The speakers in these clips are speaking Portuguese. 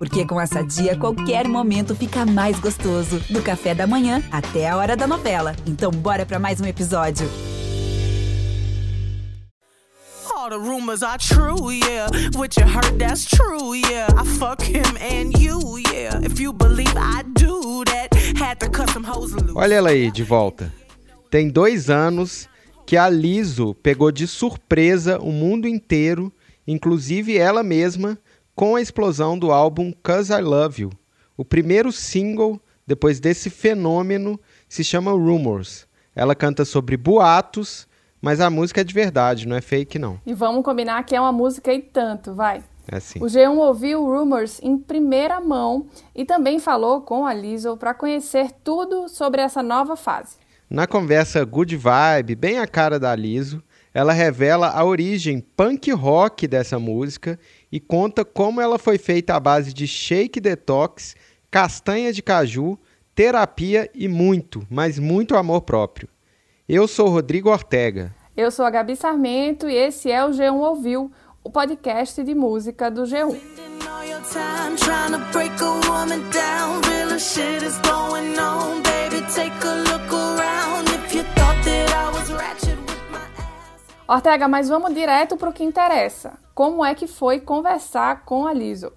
Porque com essa dia, qualquer momento fica mais gostoso. Do café da manhã até a hora da novela. Então, bora para mais um episódio. All the rumors are true, yeah. What you heard, that's true, yeah. I fuck him and you, yeah. If you believe I do that, had to cut some hoes loose. Olha ela aí, de volta. Tem dois anos que a Liso pegou de surpresa o mundo inteiro, inclusive ela mesma, com a explosão do álbum Cause I Love You. O primeiro single depois desse fenômeno se chama Rumors. Ela canta sobre boatos, mas a música é de verdade, não é fake não. E vamos combinar que é uma música e tanto, vai. É assim. O G1 ouviu Rumors em primeira mão e também falou com a Lizzo para conhecer tudo sobre essa nova fase. Na conversa Good Vibe, bem a cara da Liso, ela revela a origem punk rock dessa música e conta como ela foi feita à base de shake detox, castanha de caju, terapia e muito, mas muito amor próprio. Eu sou Rodrigo Ortega. Eu sou a Gabi Sarmento e esse é o G1 Ouviu, o podcast de música do G1. Ortega, mas vamos direto para o que interessa. Como é que foi conversar com a Lizzo?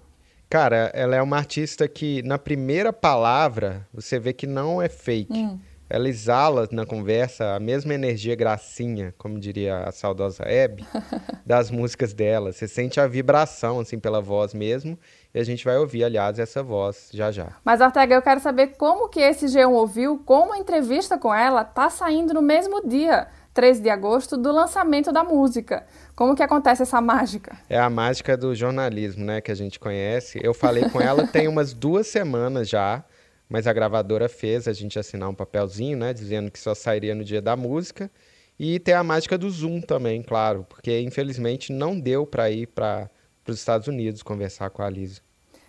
Cara, ela é uma artista que na primeira palavra você vê que não é fake. Ela exala na conversa a mesma energia gracinha, como diria a saudosa Hebe, das músicas dela. Você sente a vibração, assim, pela voz mesmo. E a gente vai ouvir, aliás, essa voz já já. Mas, Ortega, eu quero saber como que esse G1 ouviu, como a entrevista com ela tá saindo no mesmo dia, 13 de agosto, do lançamento da música. Como que acontece essa mágica? É a mágica do jornalismo, né, que a gente conhece. Eu falei com ela tem umas duas semanas já, mas a gravadora fez a gente assinar um papelzinho, né, dizendo que só sairia no dia da música. E tem a mágica do Zoom também, claro, porque infelizmente não deu para ir para os Estados Unidos conversar com a Lisa.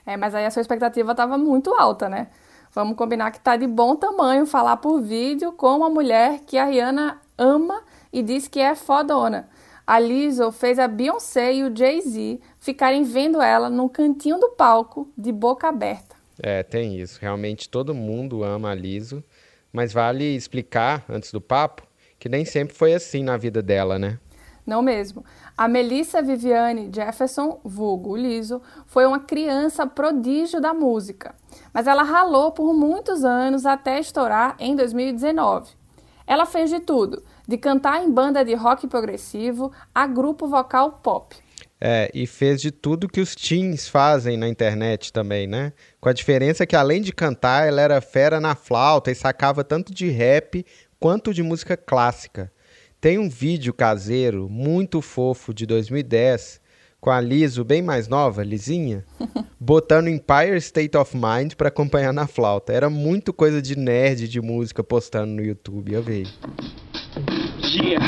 É, mas aí a sua expectativa estava muito alta, né? Vamos combinar que tá de bom tamanho falar por vídeo com uma mulher que a Rihanna ama e diz que é fodona. A Lizzo fez a Beyoncé e o Jay-Z ficarem vendo ela no cantinho do palco, de boca aberta. É, tem isso. Realmente todo mundo ama a Liso, mas vale explicar, antes do papo, que nem sempre foi assim na vida dela, né? Não mesmo. A Melissa Viviane Jefferson, vulgo Liso, foi uma criança prodígio da música, mas ela ralou por muitos anos até estourar em 2019. Ela fez de tudo, de cantar em banda de rock progressivo a grupo vocal pop. É, e fez de tudo que os teens fazem na internet também, né? Com a diferença que além de cantar, ela era fera na flauta e sacava tanto de rap quanto de música clássica. Tem um vídeo caseiro muito fofo de 2010 com a Liso bem mais nova, lisinha, botando Empire State of Mind para acompanhar na flauta. Era muito coisa de nerd de música postando no YouTube, eu vi. Yeah,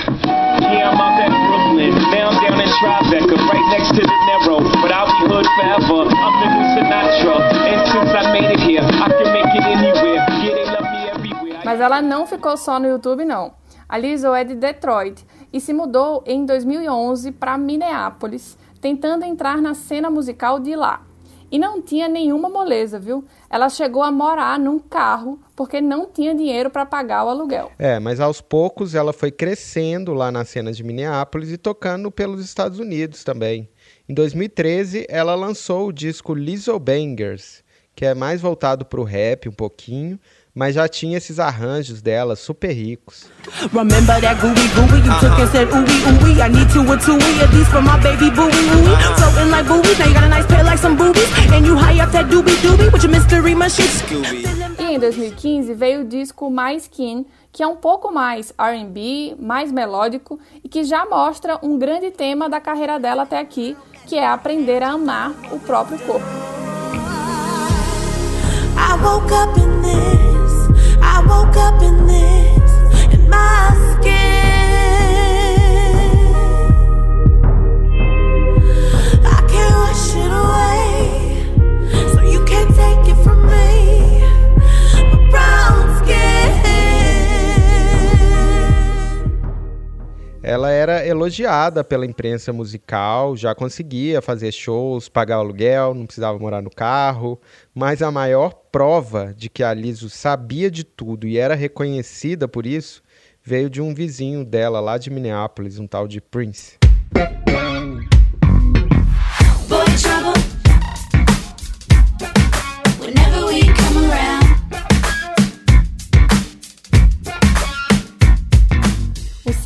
yeah, I'm out at Brooklyn. Now I'm down in Tribeca, right next to the Narrow. But I'll be hood forever. I'm the new Sinatra. And since I made it here, I can make it anywhere. Yeah, they love me everywhere. Mas ela não ficou só no YouTube, não. A Lizzo é de Detroit e se mudou em 2011 para Minneapolis, tentando entrar na cena musical de lá. E não tinha nenhuma moleza, viu? Ela chegou a morar num carro porque não tinha dinheiro para pagar o aluguel. É, mas aos poucos ela foi crescendo lá na cena de Minneapolis e tocando pelos Estados Unidos também. Em 2013, ela lançou o disco Lizzo Bangers, que é mais voltado para o rap um pouquinho, mas já tinha esses arranjos dela super ricos. Remember that gooey gooey you took and said ooey ooey. I need two or two of these for my baby booey ooey. Floating like buoys, now you got a nice pair like some boobies. And you high up that doobie doobie with your mystery machine. E em 2015 veio o disco Mais Keen, que é um pouco mais R&B, mais melódico e que já mostra um grande tema da carreira dela até aqui, que é aprender a amar o próprio corpo. I woke up in this. Woke up in elogiada pela imprensa musical, já conseguia fazer shows, pagar aluguel, não precisava morar no carro, mas a maior prova de que a Liso sabia de tudo e era reconhecida por isso veio de um vizinho dela lá de Minneapolis, um tal de Prince.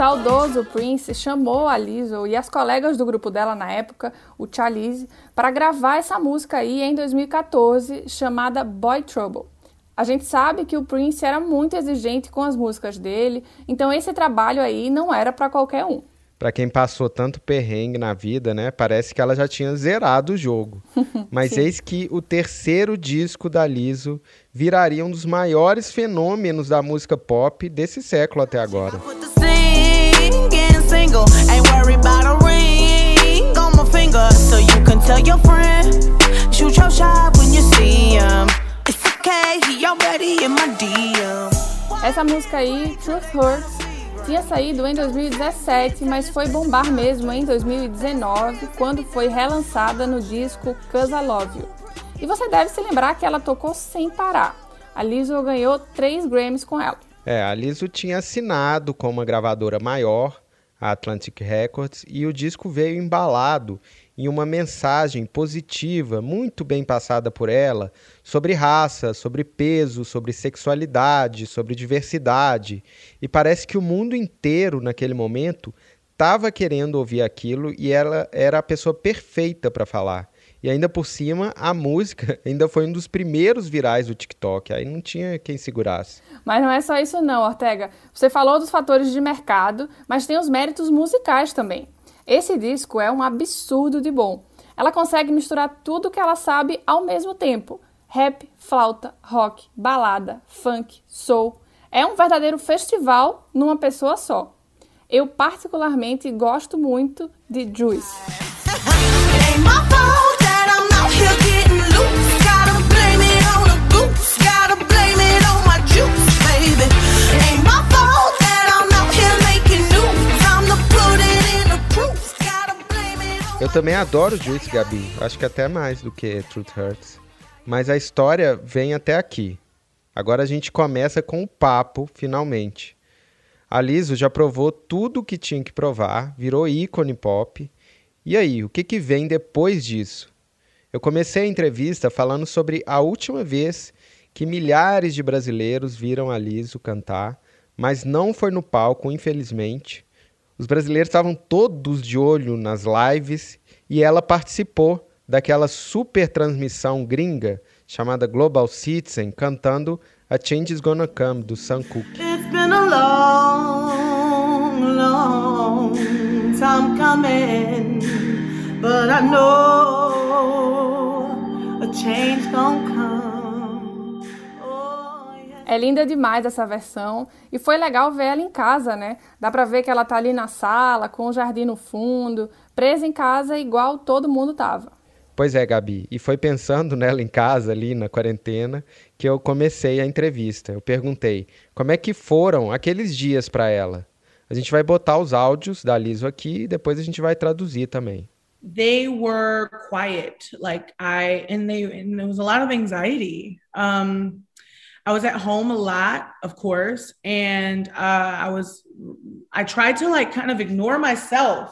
Saudoso Prince chamou a Lizzo e as colegas do grupo dela na época, o Chalice, para gravar essa música aí em 2014, chamada Boy Trouble. A gente sabe que o Prince era muito exigente com as músicas dele, então esse trabalho aí não era para qualquer um. Para quem passou tanto perrengue na vida, né? Parece que ela já tinha zerado o jogo. Mas eis que o terceiro disco da Lizzo viraria um dos maiores fenômenos da música pop desse século até agora single. Ain't worried about a ring on my finger. So you can tell your friend, shoot your shot when you see him. It's okay, he already in my DM. Essa música aí, Truth Hurts, tinha saído em 2017, mas foi bombar mesmo em 2019, quando foi relançada no disco Cause I Love You. E você deve se lembrar que ela tocou sem parar. A Lizzo ganhou três Grammys com ela. É, a Lizzo tinha assinado com uma gravadora maior a Atlantic Records, e o disco veio embalado em uma mensagem positiva, muito bem passada por ela, sobre raça, sobre peso, sobre sexualidade, sobre diversidade. E parece que o mundo inteiro, naquele momento, estava querendo ouvir aquilo e ela era a pessoa perfeita para falar. E ainda por cima, a música ainda foi um dos primeiros virais do TikTok. Aí não tinha quem segurasse. Mas não é só isso não, Ortega. Você falou dos fatores de mercado, mas tem os méritos musicais também. Esse disco é um absurdo de bom. Ela consegue misturar tudo que ela sabe ao mesmo tempo. Rap, flauta, rock, balada, funk, soul. É um verdadeiro festival numa pessoa só. Eu particularmente gosto muito de Juice. Eu também adoro Juice, Gabi. Acho que até mais do que Truth Hurts. Mas a história vem até aqui. Agora a gente começa com o papo, finalmente. A Liso já provou tudo o que tinha que provar, virou ícone pop. E aí, o que, que vem depois disso? Eu comecei a entrevista falando sobre a última vez que milhares de brasileiros viram a Liso cantar, mas não foi no palco, infelizmente, os brasileiros estavam todos de olho nas lives e ela participou daquela super transmissão gringa chamada Global Citizen, cantando A Change Is Gonna Come, do Sam Cooke. It's been a long, long time coming, but I know a change gonna. É linda demais essa versão e foi legal ver ela em casa, né? Dá pra ver que ela tá ali na sala, com o jardim no fundo, presa em casa igual todo mundo tava. Pois é, Gabi. E foi pensando nela em casa, ali na quarentena, que eu comecei a entrevista. Eu perguntei como é que foram aqueles dias para ela. A gente vai botar os áudios da Liso aqui e depois a gente vai traduzir também. They were quiet, like I, and they, and there was a lot of anxiety. Um, I was at home a lot, of course, and uh, I was I tried to like kind of ignore myself,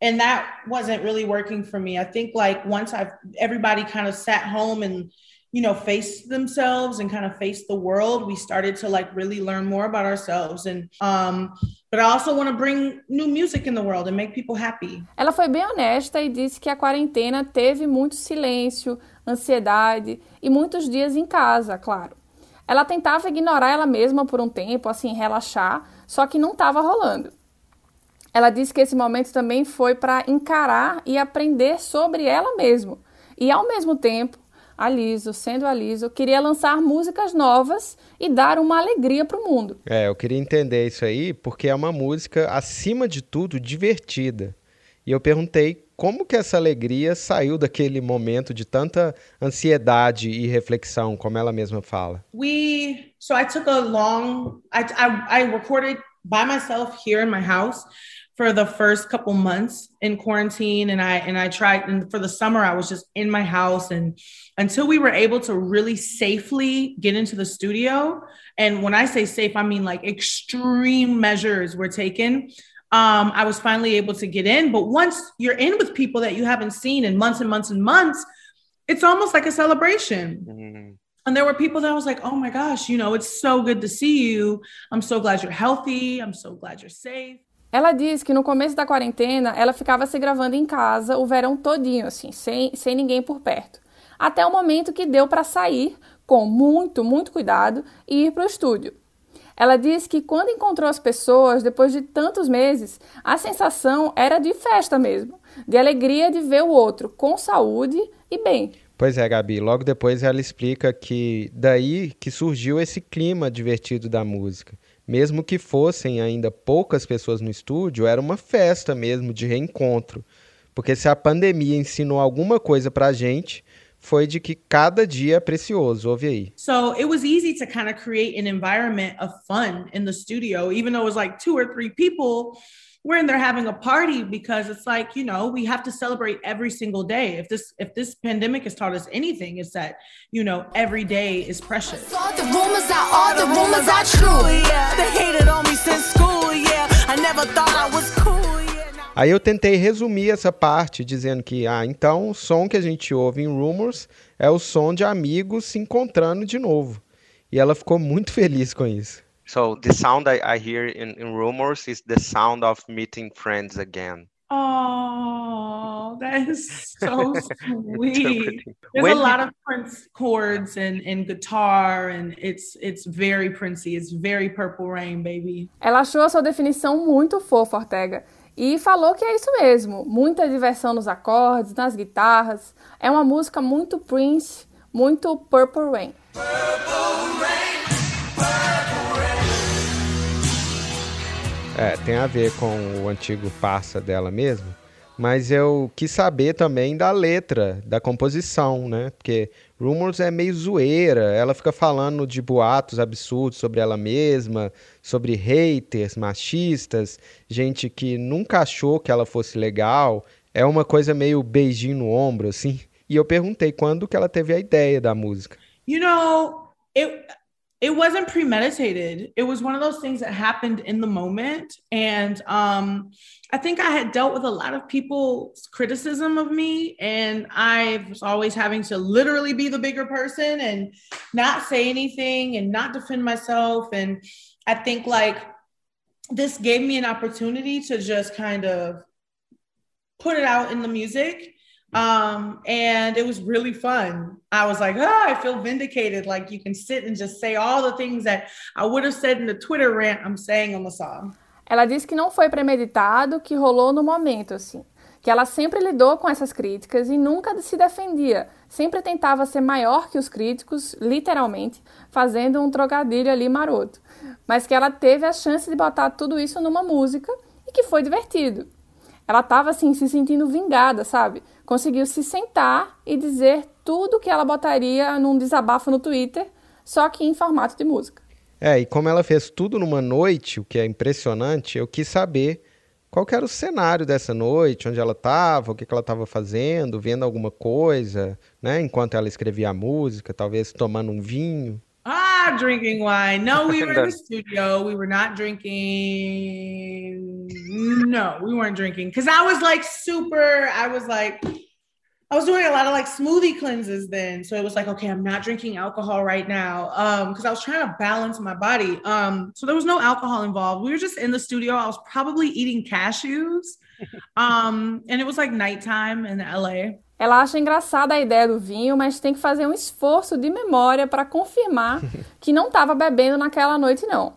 and that wasn't really working for me. I think like once I've everybody kind of sat home and you know faced themselves and kind of faced the world, we started to like really learn more about ourselves and um but I also want to bring new music in the world and make people happy. Ela foi bem honesta e disse que a quarentena teve muito silêncio, ansiedade e muitos dias em casa, claro. Ela tentava ignorar ela mesma por um tempo, assim, relaxar, só que não estava rolando. Ela disse que esse momento também foi para encarar e aprender sobre ela mesma. E ao mesmo tempo, a Liso, sendo a Liso, queria lançar músicas novas e dar uma alegria para o mundo. É, eu queria entender isso aí, porque é uma música, acima de tudo, divertida. E eu perguntei como que essa alegria saiu daquele momento de tanta ansiedade e reflexão, como ela mesma fala? We so I took a long I I, I recorded by myself here in my house for the first couple months in quarantine and I and I tried and for the summer I was just in my house and until we were able to really safely get into the studio and when I say safe I mean like extreme measures were taken um, I was finally able to get in but once you're in with people that you haven't seen in months and months and months it's almost like a celebration mm-hmm. And there were people that I was like, oh my gosh, you know, it's so good to see you. I'm so glad you're healthy. I'm so glad you're safe. Ela diz que no começo da quarentena ela ficava se gravando em casa o verão todinho, assim, sem, sem ninguém por perto. Até o momento que deu para sair com muito, muito cuidado e ir para o estúdio. Ela diz que quando encontrou as pessoas, depois de tantos meses, a sensação era de festa mesmo, de alegria de ver o outro com saúde e bem. Pois é, Gabi. Logo depois ela explica que daí que surgiu esse clima divertido da música mesmo que fossem ainda poucas pessoas no estúdio, era uma festa mesmo de reencontro. Porque se a pandemia ensinou alguma coisa pra gente, foi de que cada dia é precioso. Ouve aí. So it was easy to kind of create an environment of fun in the studio, even though it was like two or three people. we're in there having a party because it's like you know we have to celebrate every single day if this if this pandemic has taught us anything it's that you know every day is precious all the rumors are all the rumors are true yeah they hated on me since school yeah i never thought i was cool Aí eu tentei resumir essa parte dizendo que, ah, então o som que a gente ouve em Rumors é o som de amigos se encontrando de novo. E ela ficou muito feliz com isso. So the sound I, I hear in, in rumors is the sound of meeting friends again. Oh, that is so sweet. There's when a lot of Prince chords and, and guitar, and it's it's very Princey. It's very Purple Rain, baby. Ela achou a sua definição muito fofa, Ortega. E falou que é isso mesmo. Muita diversão nos acordes, nas guitarras. É uma música muito Prince, muito Purple Rain. Purple Rain. É, tem a ver com o antigo parça dela mesmo. Mas eu quis saber também da letra, da composição, né? Porque Rumors é meio zoeira, ela fica falando de boatos absurdos sobre ela mesma, sobre haters, machistas, gente que nunca achou que ela fosse legal. É uma coisa meio beijinho no ombro, assim. E eu perguntei quando que ela teve a ideia da música. You know, it, it wasn't premeditated. It was one of those things that happened in the moment. And um, i think i had dealt with a lot of people's criticism of me and i was always having to literally be the bigger person and not say anything and not defend myself. And i think like this gave me an opportunity to just kind of put it out in the music um, and it was really fun. I was like, oh, I feel vindicated. Like you can sit and just say all the things that I would have said in the Twitter rant I'm saying on the song. Ela disse que não foi premeditado, que rolou no momento, assim. Que ela sempre lidou com essas críticas e nunca se defendia. Sempre tentava ser maior que os críticos, literalmente, fazendo um trocadilho ali maroto. Mas que ela teve a chance de botar tudo isso numa música e que foi divertido. Ela estava assim se sentindo vingada, sabe? Conseguiu se sentar e dizer tudo que ela botaria num desabafo no Twitter, só que em formato de música. É, e como ela fez tudo numa noite, o que é impressionante, eu quis saber qual era o cenário dessa noite, onde ela estava, o que, que ela estava fazendo, vendo alguma coisa, né? Enquanto ela escrevia a música, talvez tomando um vinho. Ah, drinking wine. No, we were in the studio. We were not drinking. No, we weren't drinking because I was like super. I was like, I was doing a lot of like smoothie cleanses then. So it was like, okay, I'm not drinking alcohol right now. Um, because I was trying to balance my body. Um, so there was no alcohol involved. We were just in the studio. I was probably eating cashews. Um, and it was like nighttime in LA. Ela acha engraçada a ideia do vinho, mas tem que fazer um esforço de memória para confirmar que não estava bebendo naquela noite, não.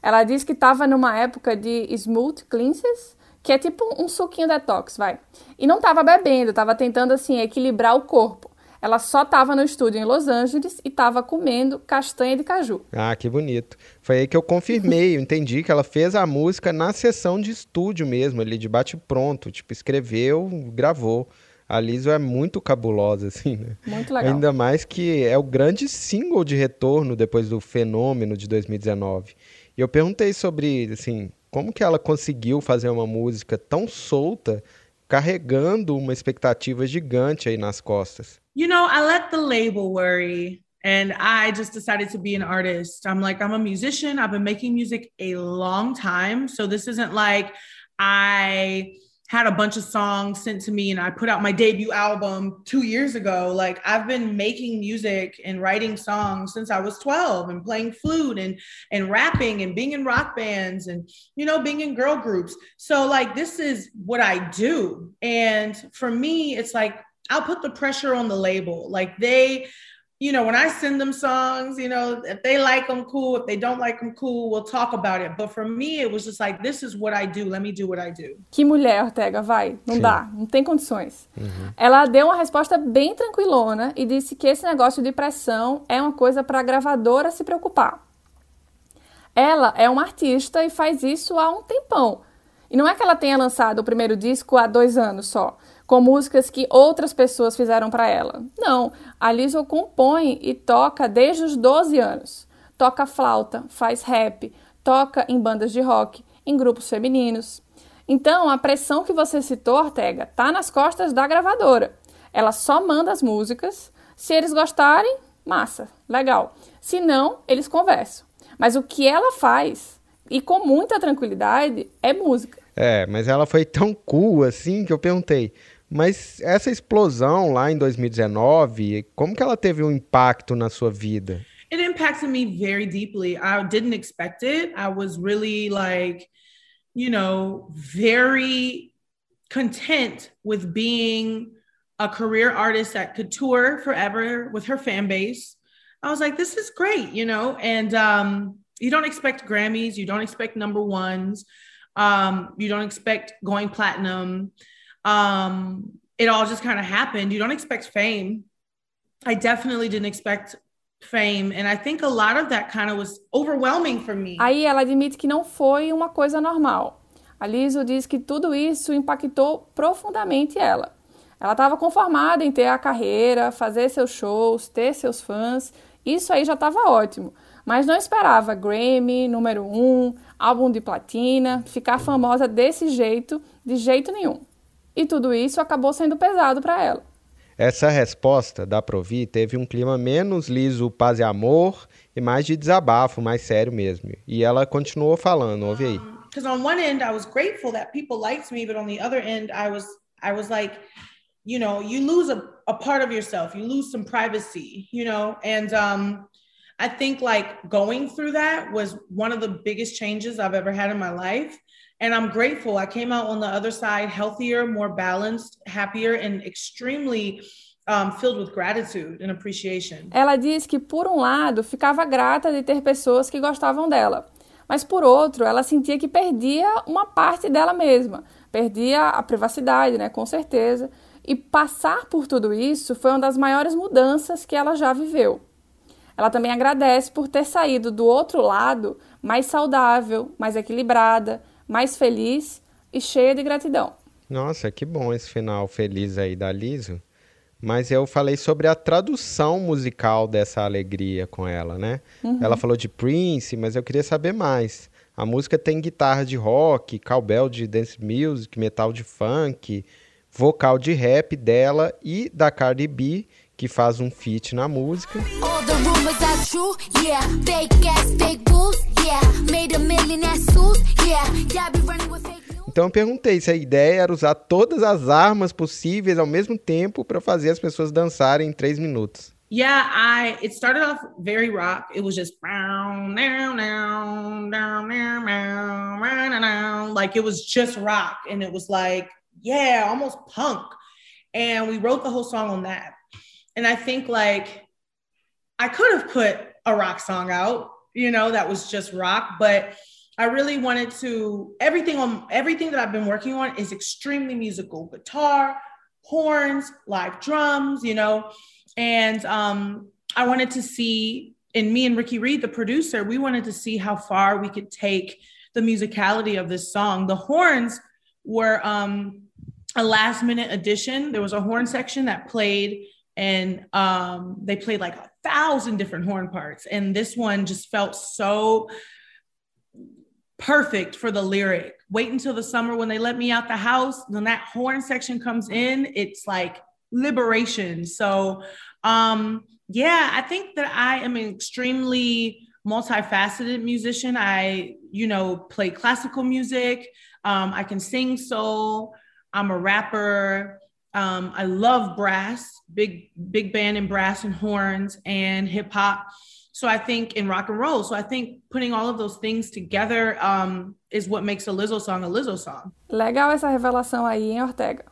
Ela diz que estava numa época de smooth cleanses, que é tipo um suquinho detox, vai. E não estava bebendo, estava tentando assim equilibrar o corpo. Ela só estava no estúdio em Los Angeles e estava comendo castanha de caju. Ah, que bonito. Foi aí que eu confirmei, eu entendi que ela fez a música na sessão de estúdio mesmo, ali de bate pronto, tipo escreveu, gravou. A Lizzo é muito cabulosa, assim, né? Muito legal. Ainda mais que é o grande single de retorno depois do fenômeno de 2019. E eu perguntei sobre, assim, Como que ela conseguiu fazer uma música tão solta, carregando uma expectativa gigante aí nas costas? You know, I let the label worry. and I just decided to be an artist. I'm like, I'm a musician. I've been making music a long time. So this isn't like I had a bunch of songs sent to me and I put out my debut album two years ago. Like I've been making music and writing songs since I was 12 and playing flute and and rapping and being in rock bands and you know being in girl groups. So like this is what I do. And for me, it's like I'll put the pressure on the label. Like they you know, when I send them songs, you know, if they like them, cool. If they don't like them, cool. We'll talk about it. But for me, it was just like, this is what I do. Let me do what I do. Que mulher, Ortega, vai. Não Sim. dá, não tem condições. Uhum. Ela deu uma resposta bem tranquilona e disse que esse negócio de pressão é uma coisa para a gravadora se preocupar. Ela é uma artista e faz isso há um tempão. E não é que ela tenha lançado o primeiro disco há dois anos só com músicas que outras pessoas fizeram para ela. Não, a Lizzo compõe e toca desde os 12 anos. Toca flauta, faz rap, toca em bandas de rock, em grupos femininos. Então, a pressão que você citou, Ortega, tá nas costas da gravadora. Ela só manda as músicas. Se eles gostarem, massa, legal. Se não, eles conversam. Mas o que ela faz, e com muita tranquilidade, é música. É, mas ela foi tão cool assim que eu perguntei: Mas essa explosão lá em 2019, como que ela teve um impacto na sua vida? It impacted me very deeply. I didn't expect it. I was really like, you know, very content with being a career artist that could tour forever with her fan base. I was like, this is great, you know, and um, you don't expect Grammys, you don't expect number ones, um, you don't expect going platinum. Um, it all just kind of happened. You don't expect fame. I definitely didn't expect fame and I think a lot of that kind of was overwhelming for me. Aí ela admite que não foi uma coisa normal. A Liso diz que tudo isso impactou profundamente ela. Ela estava conformada em ter a carreira, fazer seus shows, ter seus fãs. Isso aí já estava ótimo. Mas não esperava Grammy, número um, álbum de platina, ficar famosa desse jeito, de jeito nenhum. E tudo isso acabou sendo pesado para ela. Essa resposta da Provi teve um clima menos liso, paz e amor, e mais de desabafo, mais sério mesmo. E ela continuou falando, ouve aí. Because on one end I was grateful that people liked me, but on the other end I was I was like, you know, you lose a, a part of yourself, you lose some privacy, you know, and um I think like going through that was one of the biggest changes I've ever had in my life. And I'm grateful. I came out on the other side healthier, more balanced, happier, and extremely um, filled with gratitude and appreciation. Ela diz que, por um lado, ficava grata de ter pessoas que gostavam dela, mas por outro, ela sentia que perdia uma parte dela mesma, perdia a privacidade, né, com certeza. E passar por tudo isso foi uma das maiores mudanças que ela já viveu. Ela também agradece por ter saído do outro lado mais saudável, mais equilibrada, mais feliz e cheia de gratidão. Nossa, que bom esse final feliz aí da Liso. Mas eu falei sobre a tradução musical dessa alegria com ela, né? Uhum. Ela falou de Prince, mas eu queria saber mais. A música tem guitarra de rock, cowbell de dance music, metal de funk, vocal de rap dela e da Cardi B, que faz um feat na música. Então eu perguntei se a ideia era usar todas as armas possíveis ao mesmo tempo para fazer as pessoas dançarem em três minutos. Yeah, I it started off very rock. It was just like it was just rock and it was like yeah, almost punk. And we wrote the whole song on that. And I think like I could have put a rock song out you know, that was just rock. But I really wanted to everything on everything that I've been working on is extremely musical guitar, horns, live drums, you know. And um, I wanted to see, and me and Ricky Reed, the producer, we wanted to see how far we could take the musicality of this song. The horns were um, a last minute addition. There was a horn section that played and um, they played like a thousand different horn parts and this one just felt so perfect for the lyric. Wait until the summer when they let me out the house. When that horn section comes in, it's like liberation. So, um, yeah, I think that I am an extremely multifaceted musician. I, you know, play classical music. Um, I can sing soul. I'm a rapper. Um, I love brass, big big band and brass and horns and hip hop. So I think in rock and roll. So I think putting all of those things together um, is what makes a Lizzo song a Lizzo song. Legal essa revelação aí, hein, Ortega?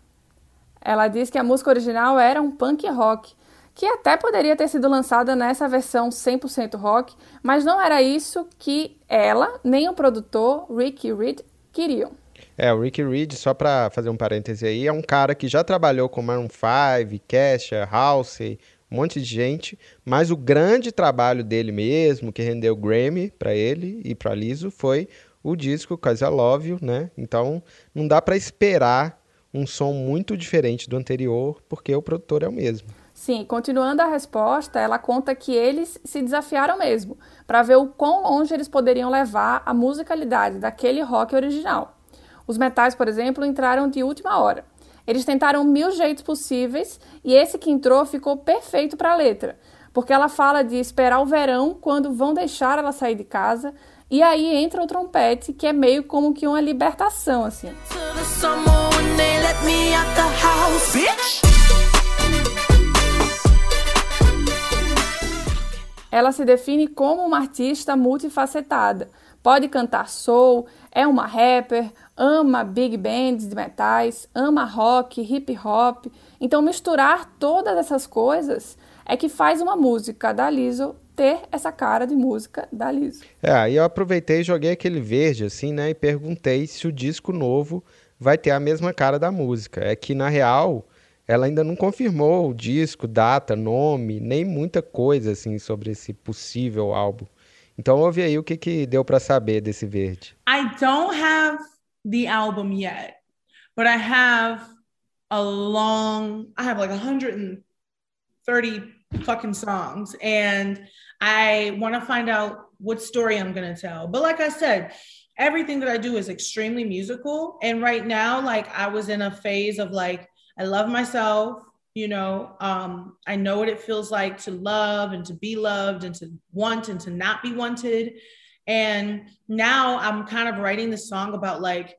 Ela diz que a música original era um punk rock, que até poderia ter sido lançada nessa versão 100% rock, mas não era isso que ela, nem o produtor Ricky Reed queriam. É, o Ricky Reed, só para fazer um parêntese aí, é um cara que já trabalhou com Maroon 5, Kesha, Halsey, um monte de gente, mas o grande trabalho dele mesmo, que rendeu Grammy para ele e para Liso, foi o disco Cause Love You, né? Então, não dá para esperar um som muito diferente do anterior, porque o produtor é o mesmo. Sim, continuando a resposta, ela conta que eles se desafiaram mesmo, para ver o quão longe eles poderiam levar a musicalidade daquele rock original. Os metais, por exemplo, entraram de última hora. Eles tentaram mil jeitos possíveis e esse que entrou ficou perfeito para a letra, porque ela fala de esperar o verão quando vão deixar ela sair de casa e aí entra o trompete que é meio como que uma libertação assim. Ela se define como uma artista multifacetada. Pode cantar soul, é uma rapper, ama big bands de metais, ama rock, hip hop. Então misturar todas essas coisas é que faz uma música da Lizzo ter essa cara de música da Lizzo. É, aí eu aproveitei e joguei aquele verde assim, né, e perguntei se o disco novo vai ter a mesma cara da música. É que na real ela ainda não confirmou o disco, data, nome, nem muita coisa assim sobre esse possível álbum. Então ouve aí o que que deu para saber desse verde. I don't have the album yet, but I have a long, I have like 130 fucking songs and I want to find out what story I'm going to tell. But like I said, everything that I do is extremely musical. And right now, like I was in a phase of like, I love myself, you know, um, I know what it feels like to love and to be loved and to want and to not be wanted. And now I'm kind of writing this song about like,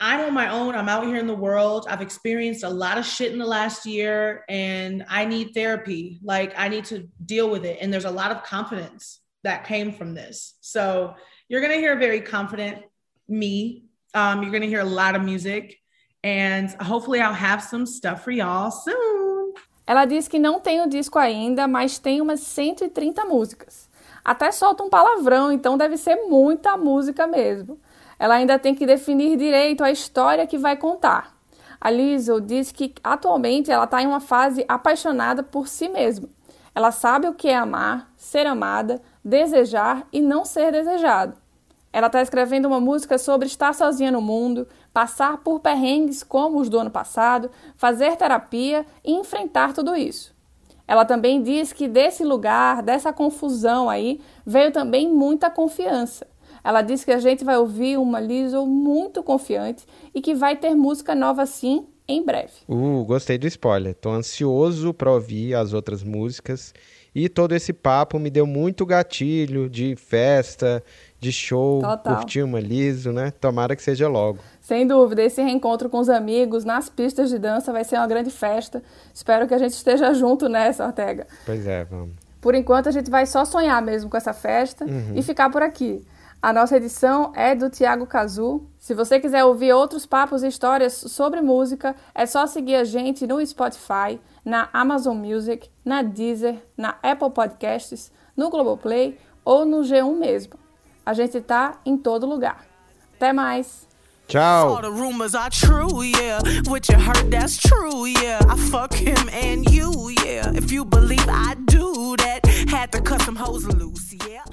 I'm on my own. I'm out here in the world. I've experienced a lot of shit in the last year and I need therapy. Like, I need to deal with it. And there's a lot of confidence that came from this. So, you're going to hear a very confident me. Um, you're going to hear a lot of music. And hopefully, I'll have some stuff for y'all soon. Ela diz que não tem o disco ainda, mas tem umas 130 músicas. Até solta um palavrão, então deve ser muita música mesmo. Ela ainda tem que definir direito a história que vai contar. A Lizzo diz que atualmente ela está em uma fase apaixonada por si mesma. Ela sabe o que é amar, ser amada, desejar e não ser desejado. Ela está escrevendo uma música sobre estar sozinha no mundo, passar por perrengues como os do ano passado, fazer terapia e enfrentar tudo isso. Ela também diz que desse lugar, dessa confusão aí, veio também muita confiança. Ela diz que a gente vai ouvir uma Lizzo muito confiante e que vai ter música nova sim em breve. Uh, gostei do spoiler. Tô ansioso para ouvir as outras músicas e todo esse papo me deu muito gatilho de festa, de show, Total. curtir uma Lizzo, né? Tomara que seja logo. Sem dúvida, esse reencontro com os amigos nas pistas de dança vai ser uma grande festa. Espero que a gente esteja junto nessa, Ortega. Pois é, vamos. Por enquanto, a gente vai só sonhar mesmo com essa festa e ficar por aqui. A nossa edição é do Tiago Cazu. Se você quiser ouvir outros papos e histórias sobre música, é só seguir a gente no Spotify, na Amazon Music, na Deezer, na Apple Podcasts, no Globoplay ou no G1 mesmo. A gente tá em todo lugar. Até mais! Tchau. All the rumors are true, yeah. What you heard, that's true, yeah. I fuck him and you, yeah. If you believe I do that, had to cut some hoes loose, yeah.